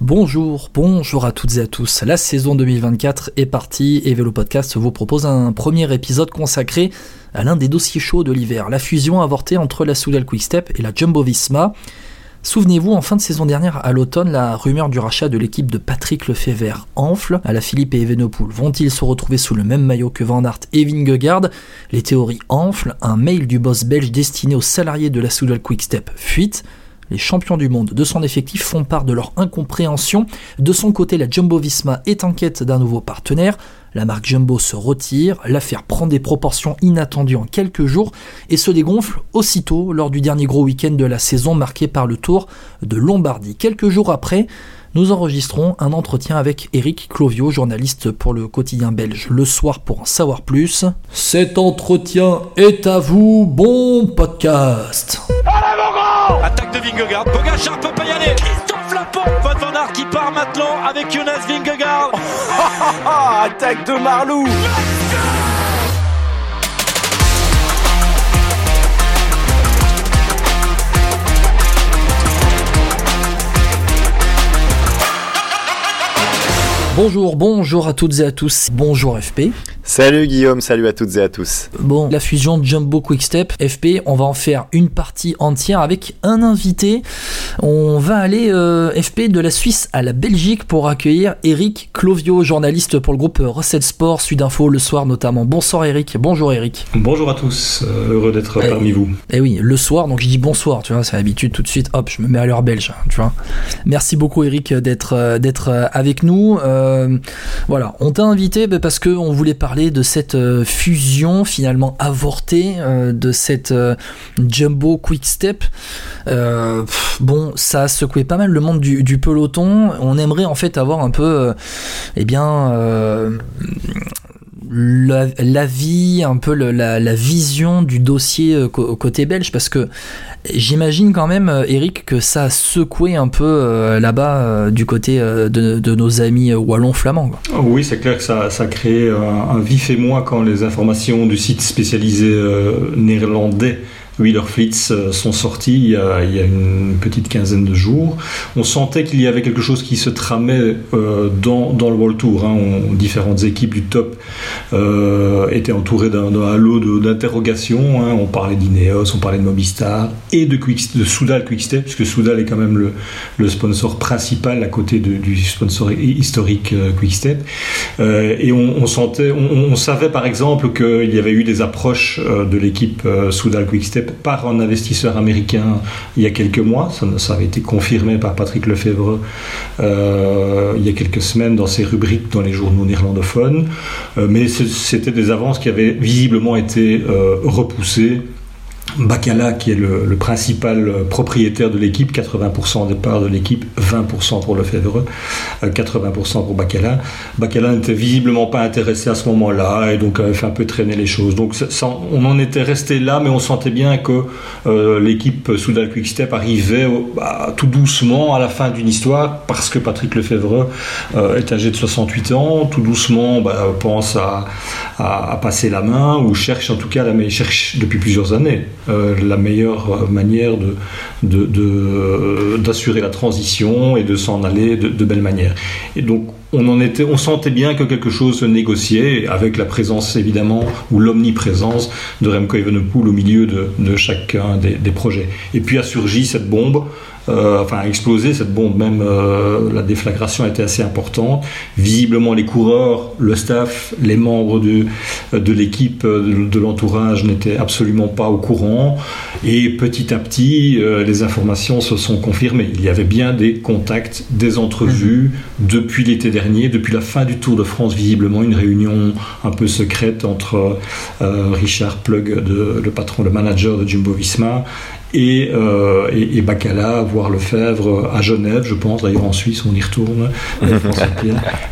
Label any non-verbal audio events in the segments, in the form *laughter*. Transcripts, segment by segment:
Bonjour, bonjour à toutes et à tous. La saison 2024 est partie et Vélo Podcast vous propose un premier épisode consacré à l'un des dossiers chauds de l'hiver, la fusion avortée entre la Soudal Quickstep et la Jumbo Visma. Souvenez-vous, en fin de saison dernière, à l'automne, la rumeur du rachat de l'équipe de Patrick Lefebvre enfle. À la Philippe et Evenepoel vont-ils se retrouver sous le même maillot que Van Aert et Vingegaard? Les théories enflent. Un mail du boss belge destiné aux salariés de la Soudal Quickstep fuite. Les champions du monde de son effectif font part de leur incompréhension. De son côté, la Jumbo Visma est en quête d'un nouveau partenaire. La marque Jumbo se retire, l'affaire prend des proportions inattendues en quelques jours et se dégonfle aussitôt lors du dernier gros week-end de la saison marqué par le Tour de Lombardie. Quelques jours après, nous enregistrons un entretien avec Eric Clovio, journaliste pour le quotidien belge Le Soir pour en savoir plus. Cet entretien est à vous, bon podcast. Attaque de Vingegaard, Pogacar peut pas y aller. Christophe Lapont, Van Van Aert qui part maintenant avec Jonas Vingegaard. *laughs* Attaque de Marlou. Bonjour, bonjour à toutes et à tous. Bonjour FP. Salut Guillaume, salut à toutes et à tous. Bon, la fusion Jumbo Quickstep, FP, on va en faire une partie entière avec un invité. On va aller euh, FP de la Suisse à la Belgique pour accueillir Eric Clovio, journaliste pour le groupe Recette Sport, Sudinfo le soir notamment. Bonsoir Eric. Bonjour Eric. Bonjour à tous, euh, heureux d'être Eh, parmi vous. Eh oui, le soir, donc je dis bonsoir, tu vois, c'est l'habitude tout de suite, hop, je me mets à l'heure belge, tu vois. Merci beaucoup Eric d'être euh, d'être avec nous. Euh, voilà, on t'a invité bah, parce que on voulait parler de cette euh, fusion finalement avortée euh, de cette euh, Jumbo Quick Step. Bon, ça a secoué pas mal le monde du, du peloton. On aimerait en fait avoir un peu, eh bien. La, l'avis, un peu la, vision du dossier euh, côté belge, parce que j'imagine quand même, euh, Eric, que ça a secoué un peu euh, là-bas du côté de, de nos amis wallons-flamands. Oh Oui, c'est clair que ça, ça a créé un, vif émoi quand les informations du site spécialisé néerlandais Wheelerflits euh, sont sorties il y, a, il y a une petite quinzaine de jours. On sentait qu'il y avait quelque chose qui se tramait dans, dans le World Tour. hein. Différentes équipes du top euh, étaient entourées d'un halo d'interrogations. hein. On parlait d'Ineos, on parlait de Mobistar et de, Quick, de Soudal Quickstep, puisque Soudal est quand même le, sponsor principal à côté du sponsor historique euh, Quickstep. Euh, et on, sentait, on, savait par exemple qu'il y avait eu des approches de l'équipe Soudal Quickstep par un investisseur américain il y a quelques mois. Ça, ça avait été confirmé par Patrick Lefebvre euh, il y a quelques semaines dans ses rubriques dans les journaux néerlandophones. Euh, mais c'était des avances qui avaient visiblement été euh, repoussées. Bacala, qui est le, principal euh, propriétaire de l'équipe, 80% des parts de l'équipe, 20% pour Lefebvre, euh, 80% pour Bacala. Bacala n'était visiblement pas intéressé à ce moment-là et donc avait fait un peu traîner les choses. Donc on en était resté là, mais on sentait bien que euh, l'équipe Soudal Quickstep arrivait bah, tout doucement à la fin d'une histoire parce que Patrick Lefebvre euh, est âgé de 68 ans, tout doucement bah, pense à, passer la main ou cherche en tout cas la me- cherche depuis plusieurs années euh, la meilleure manière de, d'assurer la transition et de s'en aller de, belle manière. Et donc on en était, on sentait bien que quelque chose se négociait avec la présence évidemment ou l'omniprésence de Remco Evenepoel au milieu de, chacun des projets. Et puis a surgi cette bombe euh, enfin a explosé cette bombe même euh, la déflagration était assez importante. Visiblement les coureurs le staff les membres de, de l'équipe euh, de, l'entourage n'étaient absolument pas au courant. Et petit à petit les informations se sont confirmées. Il y avait bien des contacts des entrevues depuis l'été dernier depuis la fin du Tour de France visiblement une réunion un peu secrète entre Richard Plug le patron le manager de Jumbo Visma et, euh, et, et Bacala, voire Lefebvre à Genève, je pense. D'ailleurs, en Suisse, on y retourne, avec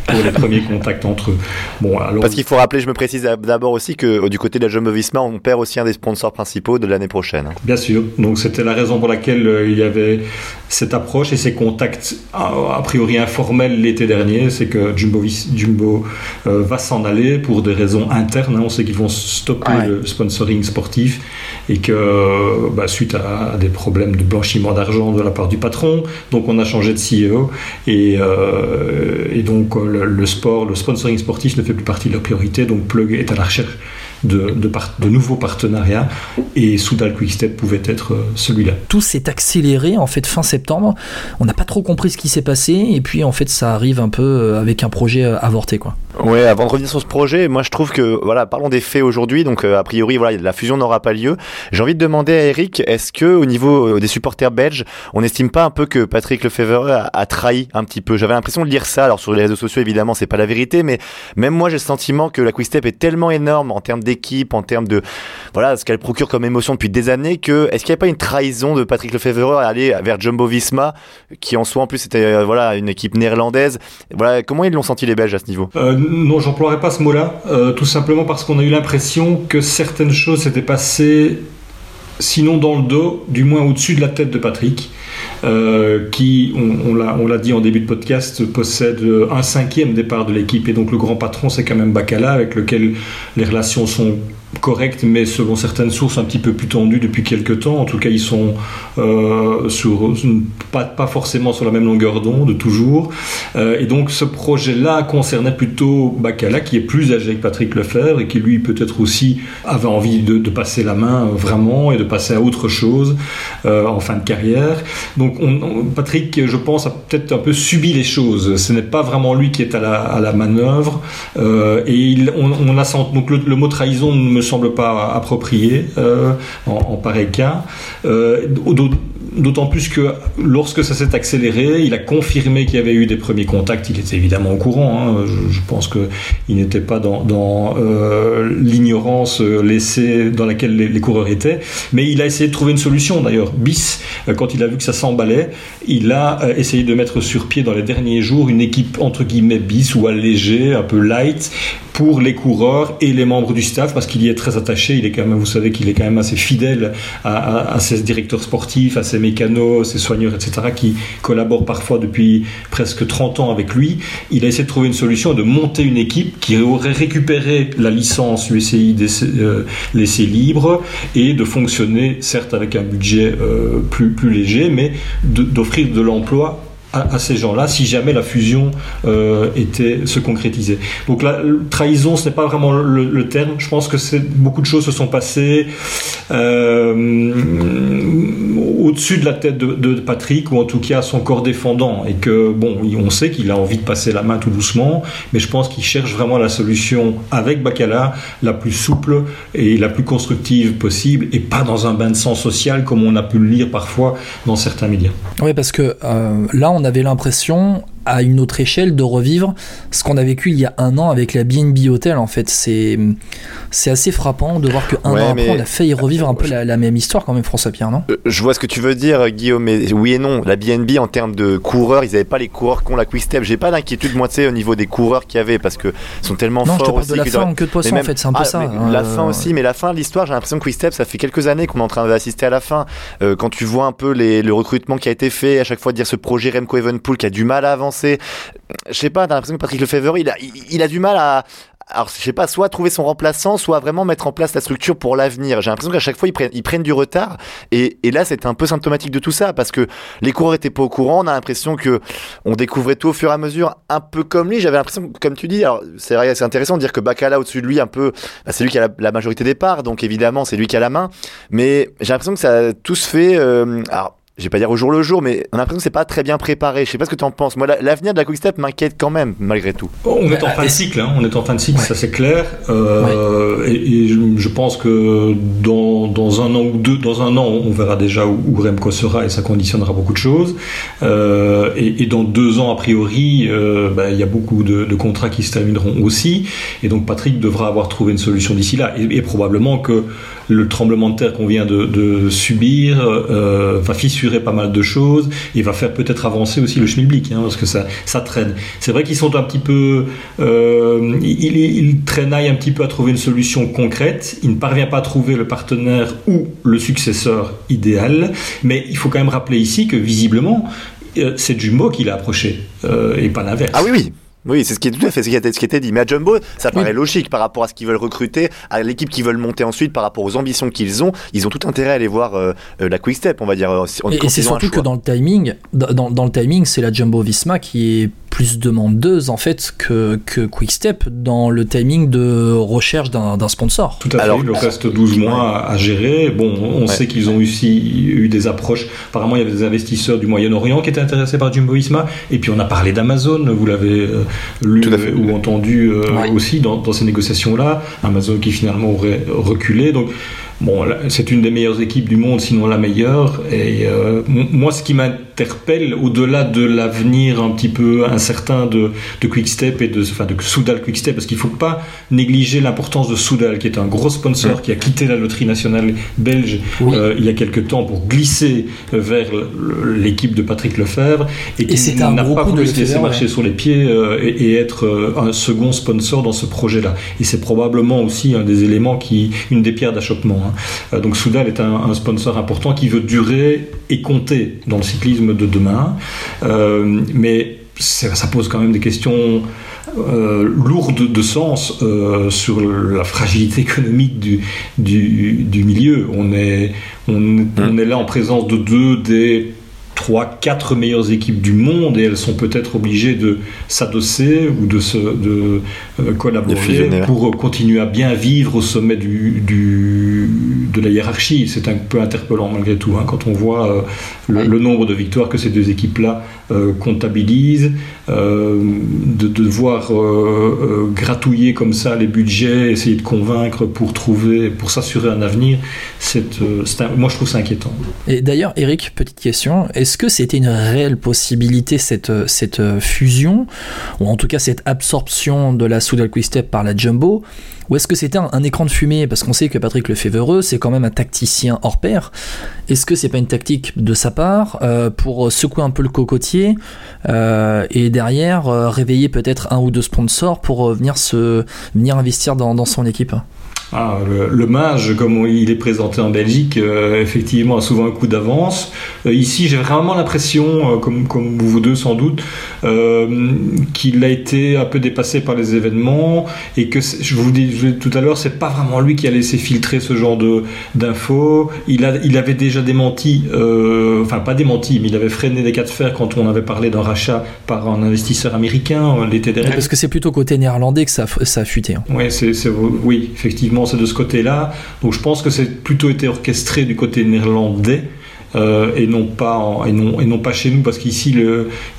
pour les premiers contacts entre eux. Bon, alors, Parce qu'il faut rappeler, je me précise d'abord aussi que euh, du côté de la Jumbo Visma, on perd aussi un des sponsors principaux de l'année prochaine. hein. Bien sûr. Donc c'était la raison pour laquelle euh, il y avait cette approche et ces contacts a, a priori informels l'été dernier. C'est que Jumbo, Jumbo euh, va s'en aller pour des raisons internes. hein. On sait qu'ils vont stopper Ouais. le sponsoring sportif et que bah, suite à, des problèmes de blanchiment d'argent de la part du patron, donc on a changé de CEO et, et donc le, le, sport, le sponsoring sportif ne fait plus partie de leur priorité, donc Plug est à la recherche de, de, nouveaux partenariats et Soudal Quickstep pouvait être euh, celui-là. Tout s'est accéléré en fait fin septembre. On n'a pas trop compris ce qui s'est passé et puis en fait ça arrive un peu euh, avec un projet euh, avorté quoi. Ouais, avant de revenir sur ce projet, moi je trouve que voilà, parlons des faits aujourd'hui. Donc a priori voilà, la fusion n'aura pas lieu. J'ai envie de demander à Eric, est-ce que au niveau des supporters belges, on n'estime pas un peu que Patrick Lefebvre a, a trahi un petit peu? J'avais l'impression de lire ça. Alors sur les réseaux sociaux évidemment, c'est pas la vérité, mais même moi j'ai le sentiment que la Quickstep est tellement énorme en termes d'équipe, en termes de voilà ce qu'elle procure comme émotion depuis des années. Que est-ce qu'il n'y a pas une trahison de Patrick Lefebvre à aller vers Jumbo Visma, qui en soi en plus était euh, voilà une équipe néerlandaise? Voilà comment ils l'ont senti les Belges à ce niveau? Euh, Non, j'emploierais pas ce mot-là, euh, tout simplement parce qu'on a eu l'impression que certaines choses s'étaient passées sinon dans le dos, du moins au-dessus de la tête de Patrick, euh, qui, on, on l'a dit en début de podcast, possède un cinquième départ de l'équipe. Et donc le grand patron, c'est quand même Bacala, avec lequel les relations sont correct, mais selon certaines sources un petit peu plus tendues depuis quelques temps. En tout cas, ils sont euh, pas, forcément sur la même longueur d'onde toujours. Euh, et donc, ce projet-là concernait plutôt Bacala, qui est plus âgé que Patrick Lefebvre et qui, lui, peut-être aussi avait envie de, passer la main euh, vraiment et de passer à autre chose en fin de carrière. Donc, on, Patrick, je pense, a peut-être un peu subi les choses. Ce n'est pas vraiment lui qui est à la, manœuvre. Et on, a senti, donc le, mot trahison me semble pas approprié euh, en, pareil cas. Euh, D'autant plus que lorsque ça s'est accéléré, il a confirmé qu'il y avait eu des premiers contacts. Il était évidemment au courant. Hein. Je, je, pense qu'il n'était pas dans, euh, l'ignorance laissée dans laquelle les, les, coureurs étaient. Mais il a essayé de trouver une solution. D'ailleurs, bis, quand il a vu que ça s'emballait, il a essayé de mettre sur pied dans les derniers jours une équipe entre guillemets bis ou allégée, un peu light, pour les coureurs et les membres du staff parce qu'il y est très attaché. Il est quand même, vous savez qu'il est quand même assez fidèle à, ses directeurs sportifs, à ses mécanos, ses soigneurs, etc. qui collaborent parfois depuis presque 30 ans avec lui. Il a essayé de trouver une solution de monter une équipe qui aurait récupéré la licence UCI euh, laissée libre et de fonctionner, certes avec un budget euh, plus, plus léger, mais d'offrir de l'emploi à, à, ces gens-là si jamais la fusion euh, était se concrétisait. Donc la trahison, ce n'est pas vraiment le, le, terme. Je pense que beaucoup de choses se sont passées euh, au-dessus de la tête de, Patrick ou en tout cas son corps défendant et que bon, on sait qu'il a envie de passer la main tout doucement, mais je pense qu'il cherche vraiment la solution avec Bacala la plus souple et la plus constructive possible et pas dans un bain de sang social comme on a pu le lire parfois dans certains médias. Oui, parce que euh, là on avait l'impression à une autre échelle de revivre ce qu'on a vécu il y a un an avec la BNB Hotel en fait. C'est c'est assez frappant de voir que un ouais, an après on a failli revivre un peu la, la même histoire quand même François Pierre non? Euh, je vois ce que tu veux dire Guillaume mais oui et non. La BNB en termes de coureurs ils n'avaient pas les coureurs qu'ont la Quickstep j'ai pas d'inquiétude moi tu sais au niveau des coureurs qu'il y avait parce que sont tellement non, forts je te parle de la fin en queue de poisson même, en fait c'est un peu ah, ça euh... la fin aussi mais la fin de l'histoire j'ai l'impression que Quickstep ça fait quelques années qu'on est en train d'assister à la fin. Euh, quand tu vois un peu les, le recrutement qui a été fait à chaque fois dire ce projet Remco Evenpool qui a du mal à avancer je sais pas, t'as l'impression que Patrick Lefebvre, il a, a du mal à, alors je sais pas, soit trouver son remplaçant, soit vraiment mettre en place la structure pour l'avenir. J'ai l'impression qu'à chaque fois ils prennent, ils prennent du retard, et, et là c'était un peu symptomatique de tout ça parce que les coureurs étaient pas au courant. On a l'impression que on découvrait tout au fur et à mesure, un peu comme lui. J'avais l'impression, comme tu dis, alors c'est c'est intéressant de dire que Bacala au-dessus de lui, un peu, bah, c'est lui qui a la, majorité des parts, donc évidemment c'est lui qui a la main. Mais j'ai l'impression que ça tout se fait. Euh, alors je vais pas dire au jour le jour, mais on a l'impression que c'est pas très bien préparé. Je sais pas ce que tu en penses. Moi, l'avenir de la Quickstep m'inquiète quand même, malgré tout. On est en fin de cycle, hein. on est en fin de cycle, ouais. ça c'est clair. Euh, ouais. et, et, je pense que dans, dans, un an ou deux, dans un an, on verra déjà où, où Remco sera et ça conditionnera beaucoup de choses. Euh, et, et, dans deux ans, a priori, euh, bah, il y a beaucoup de, de, contrats qui se termineront aussi. Et donc Patrick devra avoir trouvé une solution d'ici là. Et, et, probablement que le tremblement de terre qu'on vient de, subir euh, va fissurer pas mal de choses et va faire peut-être avancer aussi le schmilblick hein, parce que ça, traîne. C'est vrai qu'ils sont un petit peu, euh, il, il traînaille un petit peu à trouver une solution concrète. Il ne parvient pas à trouver le partenaire ou le successeur idéal, mais il faut quand même rappeler ici que visiblement euh, c'est Jumbo qui l'a approché euh, et pas l'inverse. Ah oui oui. Oui, c'est ce qui est tout à fait ce qui ce été dit. Mais à Jumbo, ça paraît logique par rapport à ce qu'ils veulent recruter, à l'équipe qu'ils veulent monter ensuite, par rapport aux ambitions qu'ils ont. Ils ont tout intérêt à aller voir euh, euh, la Quick Step, on va dire. euh, en- Et, c'est surtout que dans le timing, dans, dans le timing, c'est la Jumbo Visma qui est plus demandeuse en fait que, que Quickstep dans le timing de recherche d'un d'un sponsor. Tout à fait, Alors, il leur reste 12 mois à, à gérer. Bon, on Ouais. sait qu'ils ont aussi eu des approches. Apparemment, il y avait des investisseurs du Moyen-Orient qui étaient intéressés par Jumbo Visma. Et puis, on a parlé d'Amazon, vous l'avez euh, lu Tout à fait. ou entendu euh, Ouais. aussi dans, dans ces négociations-là. Amazon qui finalement aurait reculé. Donc, bon, là, c'est une des meilleures équipes du monde, sinon la meilleure. Et euh, m- moi, ce qui m'interpelle, au-delà de l'avenir un petit peu incertain de, de Quickstep et de, enfin, de Soudal Quickstep, parce qu'il ne faut pas négliger l'importance de Soudal, qui est un gros sponsor, qui a quitté la loterie nationale belge Oui. euh, il y a quelque temps pour glisser euh, vers l'équipe de Patrick Lefebvre et qui n'a pas voulu se laisser marcher ouais. sur les pieds euh, et, et être euh, un second sponsor dans ce projet-là. Et c'est probablement aussi un des éléments qui, une des pierres d'achoppement. hein. Donc Soudal est un, un sponsor important qui veut durer et compter dans le cyclisme de demain. Euh, mais ça pose quand même des questions euh, lourdes de sens euh, sur la fragilité économique du, du, du milieu. On est, on, on est là en présence de deux des trois, quatre meilleures équipes du monde et elles sont peut-être obligées de s'adosser ou de, se, de euh, collaborer pour continuer à bien vivre au sommet du, du- de la hiérarchie. C'est un peu interpellant malgré tout hein, quand on voit euh, le, le nombre de victoires que ces deux équipes-là euh, comptabilisent, euh, de, de devoir euh, gratouiller comme ça les budgets, essayer de convaincre pour trouver, pour s'assurer un avenir. C'est, moi je trouve ça inquiétant. Et d'ailleurs, Eric, petite question, est-ce que c'était une réelle possibilité cette, cette fusion, ou en tout cas cette absorption de la Soudal Quickstep par la Jumbo, ou est-ce que c'était un, écran de fumée? Parce qu'on sait que Patrick Lefebvre, c'est quand même un tacticien hors pair. Est-ce que c'est pas une tactique de sa part pour secouer un peu le cocotier euh, et derrière euh, réveiller peut-être un ou deux sponsors pour euh, venir, se, venir investir dans, dans son équipe Ah, le, le mage, comme il est présenté en Belgique, euh, effectivement, a souvent un coup d'avance. Euh, ici, j'ai vraiment l'impression, euh, comme, comme vous deux sans doute, qu'il a été un peu dépassé par les événements et que, je vous dis je tout à l'heure, c'est pas vraiment lui qui a laissé filtrer ce genre de d'infos. Il, a, il avait déjà démenti, enfin pas démenti, mais il avait freiné des cas de fer quand on avait parlé d'un rachat par un investisseur américain l'été dernier. Parce que c'est plutôt côté néerlandais que ça, ça a fuité. hein. Ouais, c'est- oui, effectivement, c'est de ce côté-là. Donc je pense que c'est plutôt été orchestré du côté néerlandais. Euh, et non pas et non et non pas chez nous parce qu'ici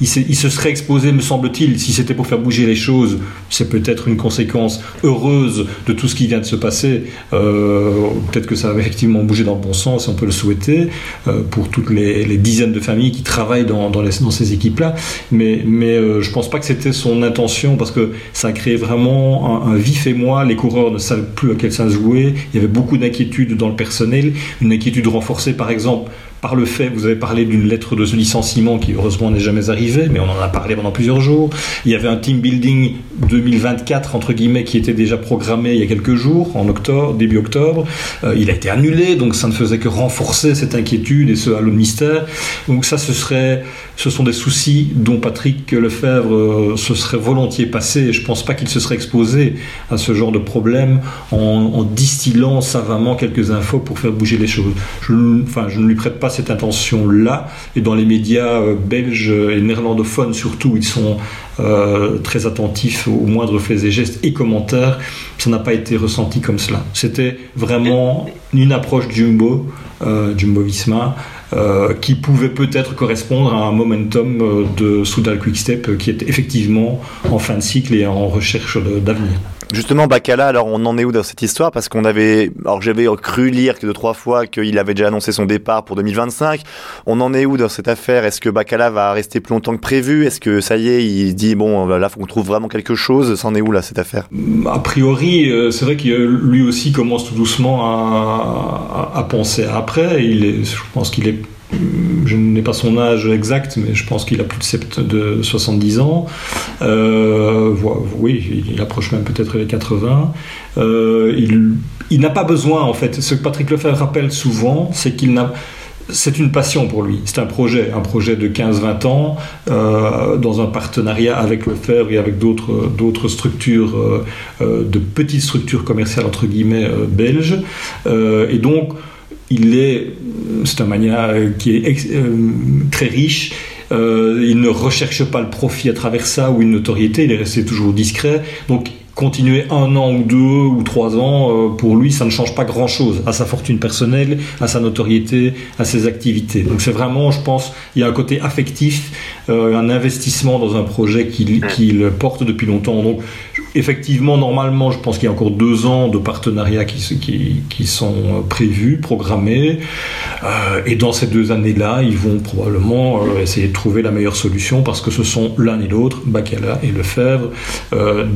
il, se serait exposé me semble-t-il si c'était pour faire bouger les choses c'est peut-être une conséquence heureuse de tout ce qui vient de se passer. Euh, peut-être que ça va effectivement bouger dans le bon sens on peut le souhaiter euh, pour toutes les, dizaines de familles qui travaillent dans, dans, ces équipes là mais mais je pense pas que c'était son intention parce que ça a créé vraiment un, un vif émoi. Les coureurs ne savaient plus à quel sens jouer. Il y avait beaucoup d'inquiétudes dans le personnel. Une inquiétude renforcée par exemple par le fait, vous avez parlé d'une lettre de licenciement qui heureusement n'est jamais arrivée, mais on en a parlé pendant plusieurs jours. Il y avait un team building 2024 entre guillemets qui était déjà programmé il y a quelques jours, en octobre, début octobre. Euh, il a été annulé, donc ça ne faisait que renforcer cette inquiétude et ce halo de mystère. Donc ça, ce serait, ce sont des soucis dont Patrick Lefebvre euh, se serait volontiers passé. Je pense pas qu'il se serait exposé à ce genre de problème en, distillant savamment quelques infos pour faire bouger les choses. Enfin, je ne lui prête pas cette intention-là. Et dans les médias euh, belges et néerlandophones surtout, ils sont euh, très attentifs aux moindres faits et gestes et commentaires. Ça n'a pas été ressenti comme cela. C'était vraiment une approche Jumbo, euh, Jumbo Visma, euh, qui pouvait peut-être correspondre à un momentum euh, de Soudal Quickstep euh, qui est effectivement en fin de cycle et en recherche d'avenir. Justement, Bacala, alors on en est où dans cette histoire? Parce qu'on avait, alors j'avais cru lire que deux trois fois qu'il avait déjà annoncé son départ pour 2025. On en est où dans cette affaire? Est-ce que Bacala va rester plus longtemps que prévu? Est-ce que ça y est, il dit bon, là faut qu'on trouve vraiment quelque chose? C'en est où là cette affaire? A priori, c'est vrai qu'il euh, lui aussi commence tout doucement à, à- à penser après. Il est, je pense qu'il est je n'ai pas son âge exact, mais je pense qu'il a plus de, sept- de 70 ans. Euh, oui, il approche même peut-être les 80. Euh, il n'a pas besoin, en fait, ce que Patrick Lefebvre rappelle souvent, c'est qu'il n'a c'est une passion pour lui. C'est un projet, un projet de 15-20 ans, euh, dans un partenariat avec le Lefebvre et avec d'autres, structures, euh, euh, de petites structures commerciales, entre guillemets, belges. et donc, il est, c'est un mania qui est très riche. il ne recherche pas le profit à travers ça ou une notoriété, il est resté toujours discret. Continuer un an ou deux ou trois ans, euh, pour lui, ça ne change pas grand-chose à sa fortune personnelle, à sa notoriété, à ses activités. Donc c'est vraiment, je pense, il y a un côté affectif, euh, un investissement dans un projet qu'il porte depuis longtemps. Donc effectivement, normalement, je pense qu'il y a encore deux ans de partenariat qui, qui, qui sont euh, prévus, programmés. Euh, et dans ces deux années-là, ils vont probablement euh, essayer de trouver la meilleure solution parce que ce sont l'un et l'autre, Bacala et Lefebvre,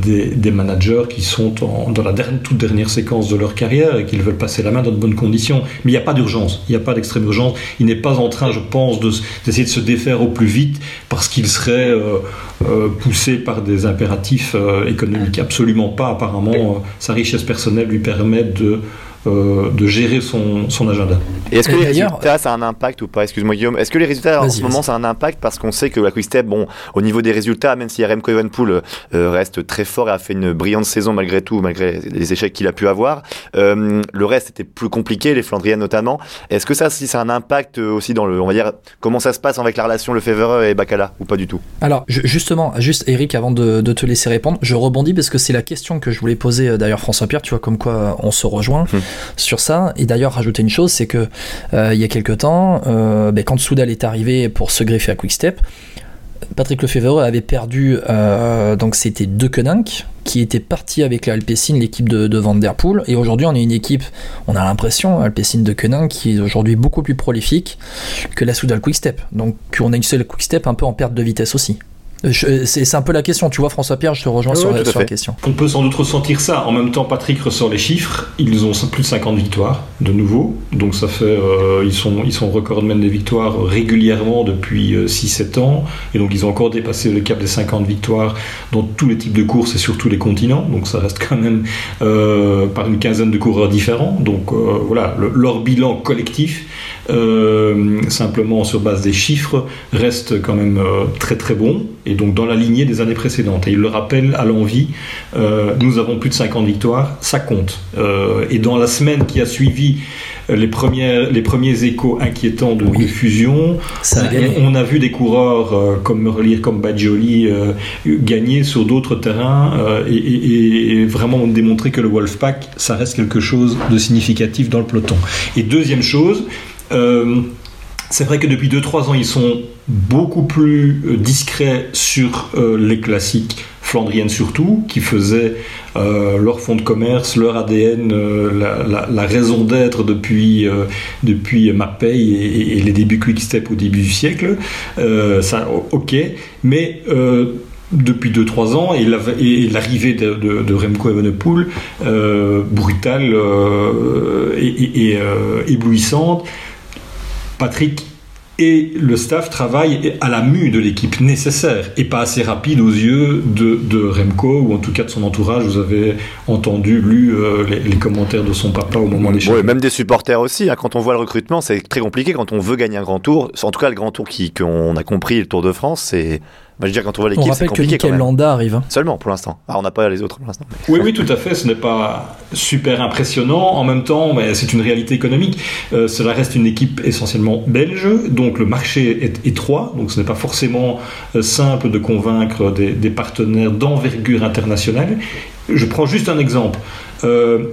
des, des, managers qui sont en, dans la dernière, toute dernière séquence de leur carrière et qu'ils veulent passer la main dans de bonnes conditions. Mais il n'y a pas d'urgence, il n'y a pas d'extrême urgence. Il n'est pas en train, je pense, d'essayer de, de, se défaire au plus vite parce qu'il serait euh, euh, poussé par des impératifs économiques absolument pas. Apparemment, euh, sa richesse personnelle lui permet de euh, de gérer son, son agenda. Et est-ce que les résultats, ça a un impact ou pas? Excuse-moi Guillaume. Est-ce que les résultats en ce moment, ça a un impact? Parce qu'on sait que la Quick-Step, bon, au niveau des résultats, même si Remco Evenpool euh, reste très fort et a fait une brillante saison malgré tout, malgré les échecs qu'il a pu avoir, euh, le reste était plus compliqué, les Flandriennes notamment. Est-ce que ça, si ça a un impact aussi dans le, on va dire, comment ça se passe avec la relation Lefebvre et Bacala ou pas du tout? Alors justement, juste Eric, avant de, de, te laisser répondre, je rebondis parce que c'est la question que je voulais poser d'ailleurs François Pierre. Tu vois comme quoi on se rejoint. Hum sur ça. Et d'ailleurs, rajouter une chose, c'est que euh, il y a quelques temps, euh, ben, quand Soudal est arrivé pour se greffer à Quickstep, Patrick Lefebvre avait perdu, euh, donc c'était De Koninck, qui était parti avec la l'équipe de, Van Der Poel. Et aujourd'hui, on a une équipe, on a l'impression, Alpecin de Koninck, qui est aujourd'hui beaucoup plus prolifique que la Soudal Quickstep. Donc on a une seule Quickstep un peu en perte de vitesse aussi. C'est un peu la question, tu vois, François Pierre, je te rejoins sur, la question. On peut sans doute ressentir ça. En même temps, Patrick ressort les chiffres. Ils ont plus de 50 victoires, de nouveau. Donc ça fait. Euh, ils, sont, ils sont recordmen des victoires régulièrement depuis 6-7 euh, ans. Et donc ils ont encore dépassé le cap des 50 victoires dans tous les types de courses et sur tous les continents. Donc ça reste quand même euh, par une quinzaine de coureurs différents. Donc voilà, leur bilan collectif euh, simplement sur base des chiffres, reste quand même euh, très très bon, et donc dans la lignée des années précédentes. Et il le rappelle à l'envie, euh, nous avons plus de 50 victoires, ça compte. et dans la semaine qui a suivi les, premières, les premiers échos inquiétants de, fusion. on, a vu des coureurs comme Merlier, comme Badjoli gagner sur d'autres terrains et, et, vraiment démontrer que le Wolfpack, ça reste quelque chose de significatif dans le peloton. Et deuxième chose, euh, c'est vrai que depuis 2-3 ans, ils sont beaucoup plus euh, discrets sur euh, les classiques flandriennes surtout, qui faisaient leur fonds de commerce, leur ADN, la, raison d'être depuis, depuis et, les débuts Quickstep au début du siècle. ça, ok, mais depuis 2-3 ans et l'arrivée de, de, Remco Evenepoel, brutale et, éblouissante, Patrick et le staff travaillent à la mue de l'équipe nécessaire et pas assez rapide aux yeux de, Remco ou en tout cas de son entourage. Vous avez entendu, lu euh, les, commentaires de son papa au moment des choses. même des supporters aussi. Hein. Quand on voit le recrutement, c'est très compliqué. Quand on veut gagner un grand tour, en tout cas le grand tour qu'on a compris, le Tour de France, c'est bah, je veux dire, quand on voit l'équipe, c'est compliqué. que Landa arrive. Hein. Seulement pour l'instant. Ah, on n'a pas les autres pour l'instant. Oui, oui, tout à fait. Ce n'est pas super impressionnant. En même temps, mais c'est une réalité économique. Euh, cela reste une équipe essentiellement belge, donc le marché est étroit. Donc ce n'est pas forcément euh, simple de convaincre des, partenaires d'envergure internationale. Je prends juste un exemple. Euh,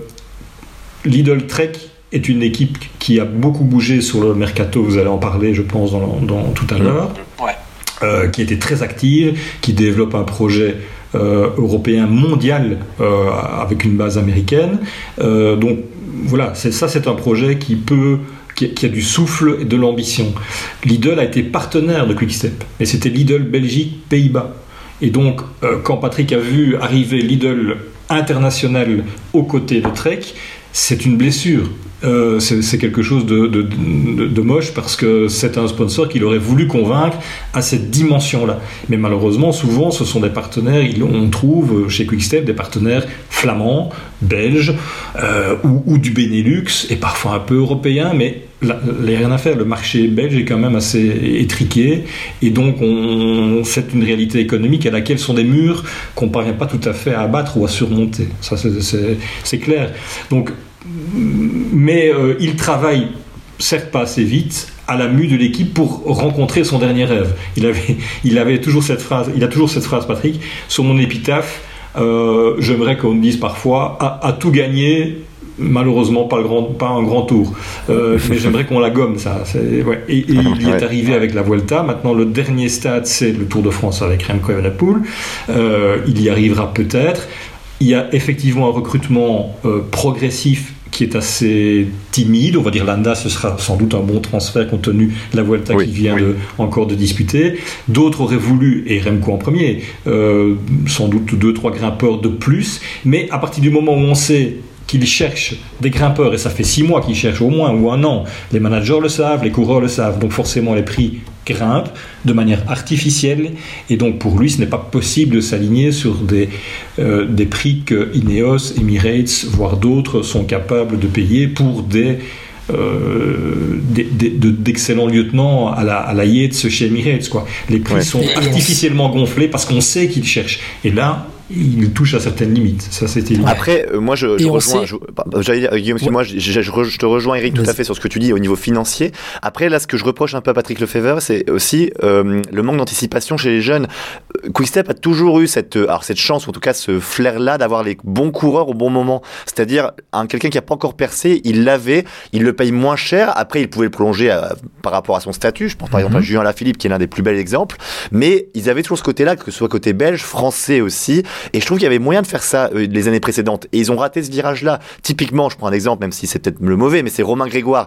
Lidl Trek est une équipe qui a beaucoup bougé sur le mercato. Vous allez en parler, je pense, dans, dans tout à l'heure. Ouais. Euh, qui était très active, qui développe un projet euh, européen mondial euh, avec une base américaine. donc voilà, ça c'est un projet qui peut qui, a du souffle et de l'ambition. Lidl a été partenaire de Quickstep, et c'était Lidl Belgique Pays-Bas. Et donc, quand Patrick a vu arriver Lidl international aux côtés de Trek, c'est une blessure. Euh, c'est quelque chose de, moche parce que c'est un sponsor qu'il aurait voulu convaincre à cette dimension-là. Mais malheureusement, souvent, ce sont des partenaires, on trouve chez Quickstep des partenaires flamands, belges euh, ou, ou, du Benelux et parfois un peu européens, mais il n'y a rien à faire. Le marché belge est quand même assez étriqué et donc c'est une réalité économique à laquelle sont des murs qu'on ne parvient pas tout à fait à abattre ou à surmonter. Ça, c'est clair. Donc, mais euh, il travaille certes pas assez vite à la mue de l'équipe pour rencontrer son dernier rêve. Il avait, il avait toujours cette phrase, il a toujours cette phrase, Patrick, sur mon épitaphe. Euh, j'aimerais qu'on me dise parfois à, tout gagner, malheureusement pas, le grand, pas un grand tour. Euh, mais j'aimerais qu'on la gomme, ça. Et, et, il y est arrivé avec la Vuelta. Maintenant, le dernier stade, c'est le Tour de France avec Remco Evenepoel. Euh, il y arrivera peut-être. Il y a effectivement un recrutement euh, progressif qui est assez timide. On va dire Landa, ce sera sans doute un bon transfert compte tenu de la Vuelta qui vient de, encore de disputer. D'autres auraient voulu, et Remco en premier, euh, sans doute deux, trois grimpeurs de plus. Mais à partir du moment où on sait qu'ils cherchent des grimpeurs, et ça fait six mois qu'ils cherchent au moins, ou un an, les managers le savent, les coureurs le savent, donc forcément les prix grimpent de manière artificielle, et donc pour lui ce n'est pas possible de s'aligner sur des, euh, des prix que Ineos, Emirates, voire d'autres sont capables de payer pour des euh, d'excellents lieutenants à la, à la Yates chez Emirates. Quoi. Les prix sont artificiellement gonflés parce qu'on sait qu'ils cherchent. Et là, il touche à certaines limites. Ça, c'était. Après, euh, moi, je, rejoins. Bah, Guillaume, moi, je, je, te rejoins, Eric, tout à fait sur ce que tu dis au niveau financier. Après, là, ce que je reproche un peu à Patrick Lefebvre, c'est aussi euh, le manque d'anticipation chez les jeunes. Euh, Quickstep a toujours eu cette, alors cette chance, ou en tout cas ce flair-là, d'avoir les bons coureurs au bon moment. C'est-à-dire, un quelqu'un qui a pas encore percé, il l'avait, il le paye moins cher. Après, il pouvait le prolonger par rapport à son statut. Je pense par exemple à mhm. Julien Lafilippe, qui est l'un des plus bels exemples. Mais ils avaient toujours ce côté-là, que ce soit côté belge, français aussi. Et je trouve qu'il y avait moyen de faire ça euh, les années précédentes. Et ils ont raté ce virage-là. Typiquement, je prends un exemple, même si c'est peut-être le mauvais, mais c'est Romain Grégoire.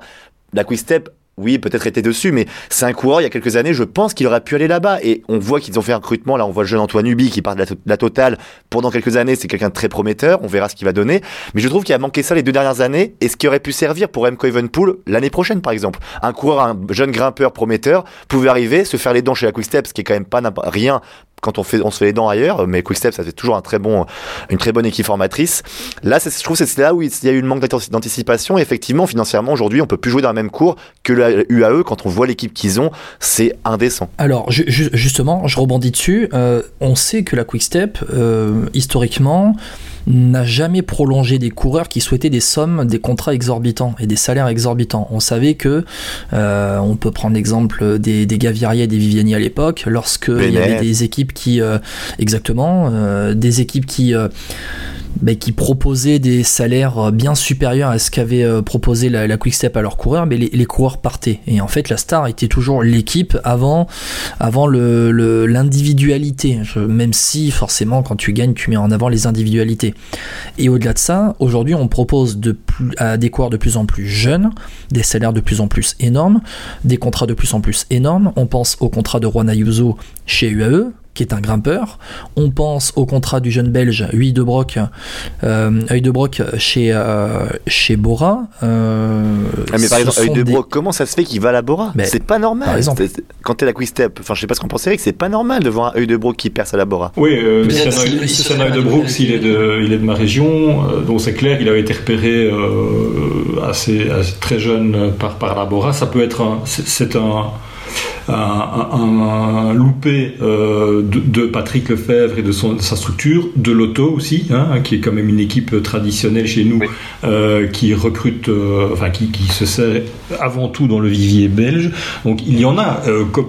La Quick Step, oui, peut-être était dessus, mais c'est un coureur, il y a quelques années, je pense qu'il aurait pu aller là-bas. Et on voit qu'ils ont fait un recrutement. Là, on voit le jeune Antoine Ubi qui part de la, totale. Pendant quelques années, c'est quelqu'un de très prometteur. On verra ce qu'il va donner. Mais je trouve qu'il a manqué ça les deux dernières années. Et ce qui aurait pu servir pour Remco Evenpool l'année prochaine, par exemple. Un coureur, un jeune grimpeur prometteur pouvait arriver, se faire les dents chez la Quick Step, ce qui est quand même pas rien quand on, fait, on se fait les dents ailleurs, mais Quickstep, ça fait toujours un très bon, une très bonne équipe formatrice. Là, je trouve que c'est là où il y a eu une manque d'anticipation. Effectivement, financièrement, aujourd'hui, on peut plus jouer dans la même cours que le UAE. Quand on voit l'équipe qu'ils ont, c'est indécent. Alors, justement, je rebondis dessus. Euh, on sait que la Quickstep, euh, historiquement, n'a jamais prolongé des coureurs qui souhaitaient des sommes, des contrats exorbitants et des salaires exorbitants. On savait que, euh, on peut prendre l'exemple des, des Gaviria et des Viviani à l'époque, lorsque il y avait des équipes qui, euh, exactement, euh, des équipes qui qui proposaient des salaires euh, bien supérieurs à ce qu'avait euh, proposé la, la Quick-Step à leurs coureurs, mais les, coureurs partaient. Et en fait, la star était toujours l'équipe avant, avant l'individualité. Même si, forcément, quand tu gagnes, tu mets en avant les individualités. Et au-delà de ça, aujourd'hui, on propose à des coureurs de plus en plus jeunes, des salaires de plus en plus énormes, des contrats de plus en plus énormes. On pense au contrat de Juan Ayuso chez UAE, qui est un grimpeur. On pense au contrat du jeune belge Huy de Broc, euh, de Broc chez, euh, chez Bora. Euh, ah, mais par exemple, de Broc, comment ça se fait qu'il va à la Bora? C'est pas normal. Par exemple. Quand t'es la Quick Step, enfin je sais pas ce qu'on pensait, c'est pas normal de voir un œil de Broc qui perce à la Bora. Oui, euh, Œil de Broc, il est de, il est de ma région, euh, donc c'est clair, il avait été repéré assez, très jeune par, par la Bora. Ça peut être c'est un un, loupé euh, de, Patrick Lefebvre et de, son, sa structure, de l'auto aussi, hein, qui est quand même une équipe traditionnelle chez nous, euh, qui recrute, euh, enfin qui, qui, se sert avant tout dans le vivier belge. Donc il y en a.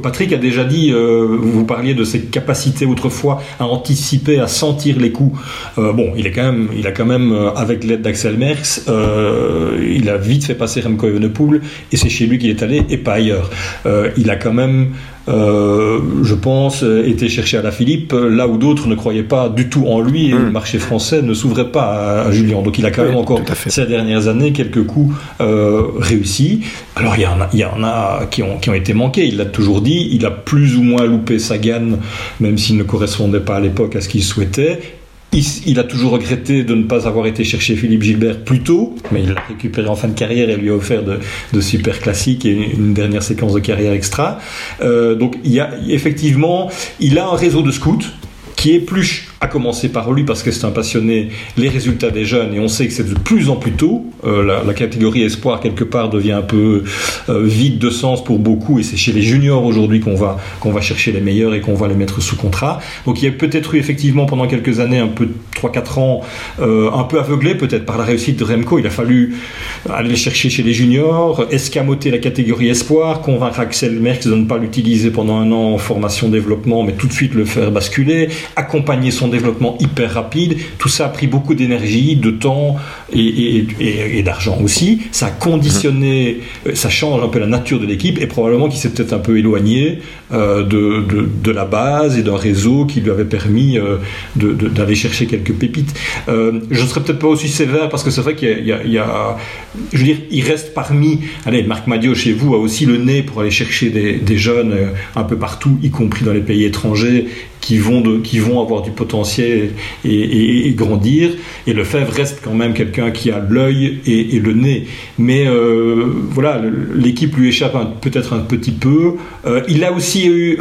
Patrick a déjà dit, vous parliez de ses capacités autrefois à anticiper, à sentir les coups. bon, il est quand même, il a quand même, avec l'aide d'Axel Merckx, il a vite fait passer Remco Evenepoel et c'est chez lui qu'il est allé et pas ailleurs. il a quand même euh, je pense, été cherché à la Philippe, là où d'autres ne croyaient pas du tout en lui et le hmm. marché français ne s'ouvrait pas à, Julien. Donc il a quand même encore, ces dernières années, quelques coups euh, réussis. Alors il y en a, il y en a qui, ont, qui ont été manqués, il l'a toujours dit, il a plus ou moins loupé sa gagne, même s'il ne correspondait pas à l'époque à ce qu'il souhaitait il, a toujours regretté de ne pas avoir été chercher Philippe Gilbert plus tôt, mais il l'a récupéré en fin de carrière et lui a offert de, super classiques et une dernière séquence de carrière extra. Euh, donc il y a effectivement, il a un réseau de scouts qui épluche à commencer par lui parce que c'est un passionné, les résultats des jeunes, et on sait que c'est de plus en plus tôt. Euh, la, catégorie espoir, quelque part, devient un peu euh, vide de sens pour beaucoup, et c'est chez les juniors aujourd'hui qu'on va, qu'on va chercher les meilleurs et qu'on va les mettre sous contrat. Donc il y a peut-être eu effectivement pendant quelques années, un peu 3-4 ans, euh, un peu aveuglé peut-être par la réussite de Remco. Il a fallu aller chercher chez les juniors, escamoter la catégorie espoir, convaincre Axel Merckx de ne pas l'utiliser pendant un an en formation-développement, mais tout de suite le faire basculer, accompagner son développement hyper rapide. Tout ça a pris beaucoup d'énergie, de temps et, d'argent aussi. Ça a conditionné, euh, ça change un peu la nature de l'équipe et probablement qu'il s'est peut-être un peu éloigné euh, de, de, la base et d'un réseau qui lui avait permis euh, d'aller chercher quelques pépites. je ne serais peut-être pas aussi sévère parce que c'est vrai qu'il y, y, a, je veux dire, il reste parmi, allez, Marc Madio chez vous a aussi le nez pour aller chercher des, des jeunes un peu partout, y compris dans les pays étrangers qui vont, de, qui vont avoir du potentiel et, grandir. Et Lefebvre reste quand même quelqu'un qui a l'œil et, le nez. Mais euh, voilà, l'équipe lui échappe peut-être un petit peu. Euh, il a aussi eu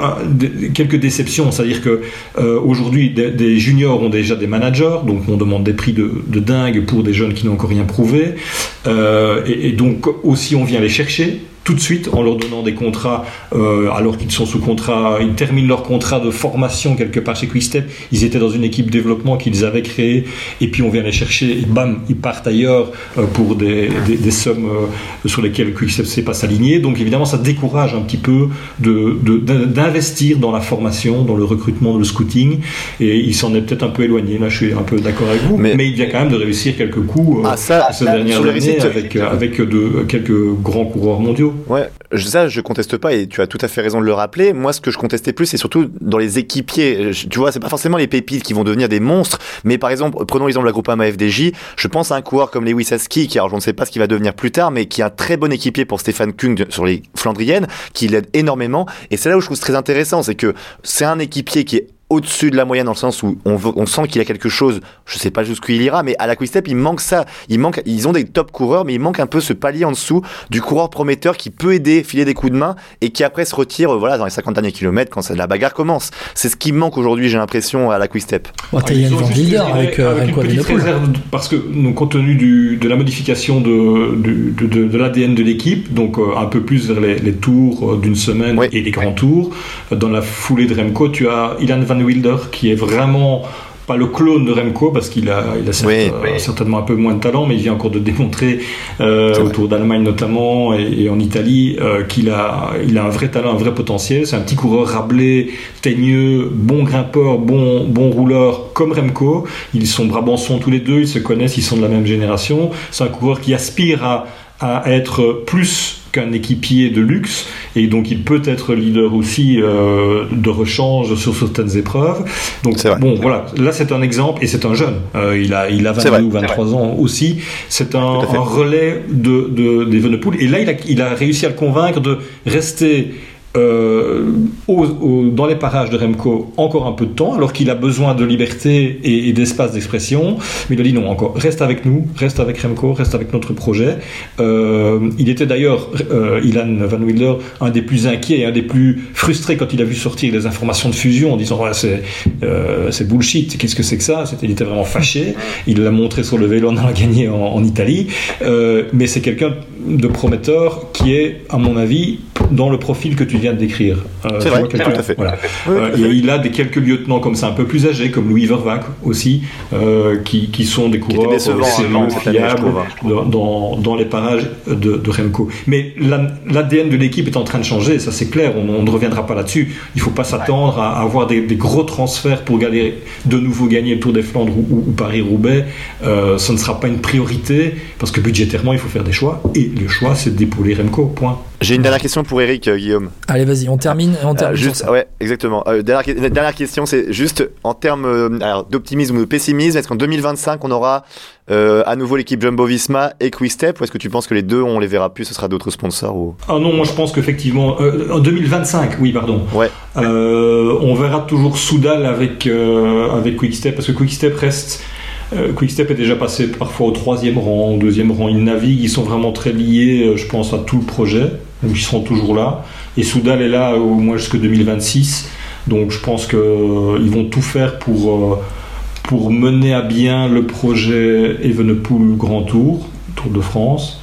quelques déceptions, c'est-à-dire que euh, aujourd'hui des, juniors ont déjà des managers, donc on demande des prix de, dingue pour des jeunes qui n'ont encore rien prouvé. et donc aussi on vient les chercher tout de suite en leur donnant des contrats euh, alors qu'ils sont sous contrat, ils terminent leur contrat de formation quelque part chez Quickstep, ils étaient dans une équipe développement qu'ils avaient créée et puis on vient les chercher et bam, ils partent ailleurs euh, pour des, des, sommes euh, sur lesquelles Quickstep ne sait pas s'aligner. Donc évidemment ça décourage un petit peu d'investir de, dans la formation, dans le recrutement, dans le scouting et il s'en est peut-être un peu éloigné. Là je suis un peu d'accord avec vous, mais, il vient quand même de réussir quelques coups ah, ça, ces dernières années avec, avec de, quelques grands coureurs mondiaux. Ouais, ça je conteste pas et tu as tout à fait raison de le rappeler. Moi ce que je contestais plus c'est surtout dans les équipiers. Tu vois, c'est pas forcément les pépites qui vont devenir des monstres, mais par exemple, prenons l'exemple de la groupe AMA FDJ, je pense à un coureur comme Lewis Aski qui alors je ne sais pas ce qu'il va devenir plus tard mais qui est un très bon équipier pour Stéphane Kung sur les Flandriennes qui l'aide énormément et c'est là où je trouve très intéressant, c'est que c'est un équipier qui est au-dessus de la moyenne dans le sens où on, on sent qu'il y a quelque chose, je sais pas jusqu'où il ira, mais à la Quick-Step, il manque ça. Il manque, ils ont des top coureurs, mais il manque un peu ce palier en dessous du coureur prometteur qui peut aider, filer des coups de main et qui après se retire voilà, dans les 50 derniers kilomètres quand la bagarre commence. C'est ce qui manque aujourd'hui, j'ai l'impression, à la Quick-Step. Oh, avec, euh, avec, une petite réserve, parce que compte tenu du, de la modification de, de, de, l'ADN de l'équipe, donc euh, un peu plus vers les, tours euh, d'une semaine et les grands tours, dans la foulée de Remco, tu as Ilan Van Wilder qui est vraiment pas le clone de Remco parce qu'il a, il a euh, certainement un peu moins de talent, mais il vient encore de démontrer euh, autour d'Allemagne notamment et, en Italie euh, qu'il a, il a un vrai talent, un vrai potentiel. C'est un petit coureur rablé, teigneux, bon grimpeur, bon, bon rouleur comme Remco. Ils sont brabançons tous les deux, ils se connaissent, ils sont de la même génération. C'est un coureur qui aspire à, à être plus qu'un équipier de luxe et donc il peut être leader aussi euh, de rechange sur certaines épreuves. Donc bon voilà, là c'est un exemple et c'est un jeune. Euh, il a il a 22 ou 23 ans aussi. C'est un, relais de, de d'Evenepoel et là il a, il a réussi à le convaincre de rester euh, dans les parages de Remco encore un peu de temps, alors qu'il a besoin de liberté et, d'espace d'expression. Mais il a dit non, encore, reste avec nous, reste avec Remco, reste avec notre projet. Euh, il était d'ailleurs, euh, Ilan Van Wilder, un des plus inquiets et un des plus frustrés quand il a vu sortir les informations de fusion en disant c'est c'est bullshit, qu'est-ce que c'est que ça? Il était vraiment fâché. Il l'a montré sur le vélo, on a gagné en, en Italie. mais c'est quelqu'un de prometteur qui est, à mon avis, dans le profil que tu viens de décrire. Euh, c'est vrai, tout à fait. Euh, il a des quelques lieutenants comme ça, un peu plus âgés, comme Louis Vervac aussi, euh, qui, qui, sont des coureurs sérieux, fiables dans, dans, les parages de, de Remco. Mais l'ADN de l'équipe est en train de changer, ça c'est clair, on, ne reviendra pas là-dessus. Il ne faut pas s'attendre à, avoir des, gros transferts pour gagner, de nouveau gagner le Tour des Flandres ou, Paris-Roubaix. ce ne sera pas une priorité, parce que budgétairement, il faut faire des choix. Et le choix, c'est d'épauler Remco. Point. J'ai une dernière question pour Eric, euh, Guillaume. Allez, vas-y, on termine. On Euh, termine juste, ça. ouais, exactement. Euh, dernière, dernière question, c'est juste en termes euh, d'optimisme ou de pessimisme, est-ce qu'en 2025 on aura euh, à nouveau l'équipe Jumbo-Visma et Quick-Step, ou est-ce que tu penses que les deux on les verra plus, ce sera d'autres sponsors ou? Ah non, moi je pense qu'effectivement, euh, en 2025, oui, pardon. Ouais. Euh, on verra toujours Soudal avec, euh, avec Quickstep, parce que Quickstep reste. Euh, Quickstep est déjà passé parfois au troisième rang, au deuxième rang. Ils naviguent, ils sont vraiment très liés, euh, je pense, à tout le projet. Donc ils seront toujours là. Et Soudal est là au moins jusqu'en 2026. Donc je pense qu'ils vont tout faire pour, euh, pour mener à bien le projet Evenepoel Grand Tour, Tour de France.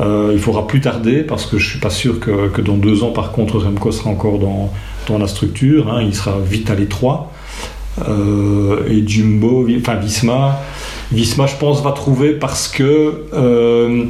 Euh, il faudra plus tarder parce que je suis pas sûr que, que dans deux ans, par contre, Remco sera encore dans, dans la structure. hein. il sera vite à l'étroit. Euh, et Jumbo, enfin Visma, Visma, je pense, va trouver parce que euh,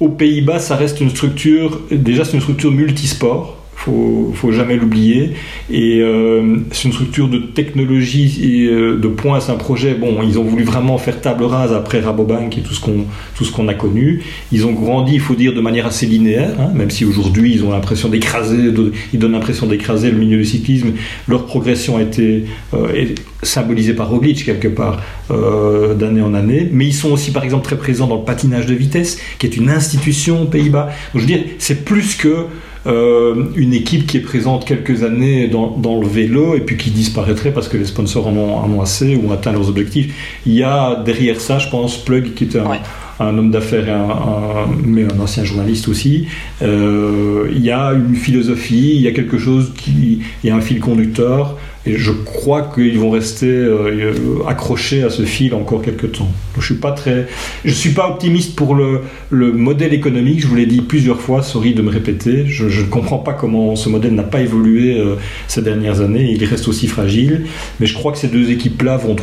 aux Pays-Bas, ça reste une structure. Déjà, c'est une structure multisport. Faut, faut jamais l'oublier. Et euh, c'est une structure de technologie et euh, de points. C'est un projet. Bon, ils ont voulu vraiment faire table rase après Rabobank et tout ce qu'on tout ce qu'on a connu. Ils ont grandi, il faut dire, de manière assez linéaire, hein, même si aujourd'hui ils ont l'impression d'écraser, ils donnent l'impression d'écraser le milieu du cyclisme. Leur progression a été euh, symbolisée par Roglic quelque part d'année en année. Mais ils sont aussi, par exemple, très présents dans le patinage de vitesse, qui est une institution aux Pays-Bas. Je veux dire, c'est plus que une équipe qui est présente quelques années dans, dans le vélo et puis qui disparaîtrait parce que les sponsors en ont, en ont assez ou ont atteint leurs objectifs. Il y a derrière ça, je pense, Plug qui est un, Ouais. un homme d'affaires, un, un- mais un ancien journaliste aussi. Euh, il y a une philosophie, il y a quelque chose qui, il y a un fil conducteur. Et je crois qu'ils vont rester euh, accrochés à ce fil encore quelques temps. Je suis très, suis pas optimiste pour le, le modèle économique. Je vous l'ai dit plusieurs fois, sorry de me répéter. Je, ne comprends pas comment ce modèle n'a pas évolué euh, ces dernières années. Il reste aussi fragile. Mais je crois que ces deux équipes-là vont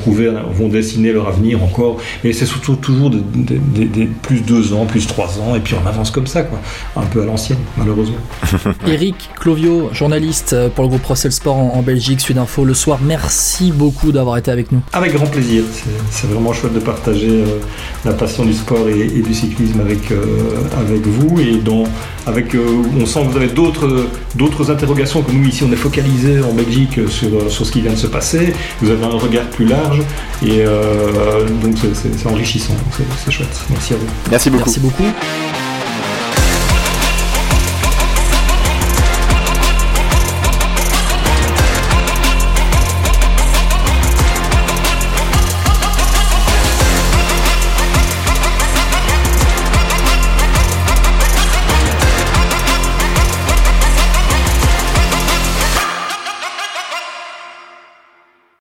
vont dessiner leur avenir encore. Mais c'est surtout toujours des, des- plus deux ans, plus trois ans, et puis on avance comme ça, quoi. Un peu à l'ancienne, malheureusement. *laughs* Eric Clovio, journaliste pour le groupe Russell Sport en, en Belgique, Sud Info le soir. Merci beaucoup d'avoir été avec nous. Avec grand plaisir. C'est- vraiment chouette de partager euh, la passion du sport et, et du cyclisme avec, euh, avec vous. Et dont, avec, euh, on sent que vous avez d'autres d'autres interrogations que nous ici, on est focalisé en Belgique sur, sur ce qui vient de se passer. Vous avez un regard plus large et euh, donc c'est- enrichissant. C'est c'est chouette. Merci à vous. Merci beaucoup. Merci beaucoup.